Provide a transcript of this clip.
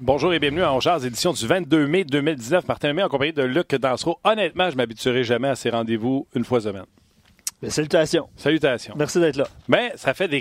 Bonjour et bienvenue à Jazz, édition du 22 mai 2019. Martin Lemay en compagnie de Luc Dansereau. Honnêtement, je m'habituerai jamais à ces rendez-vous une fois semaine. Salutations. Salutations. Merci d'être là. Mais ça fait des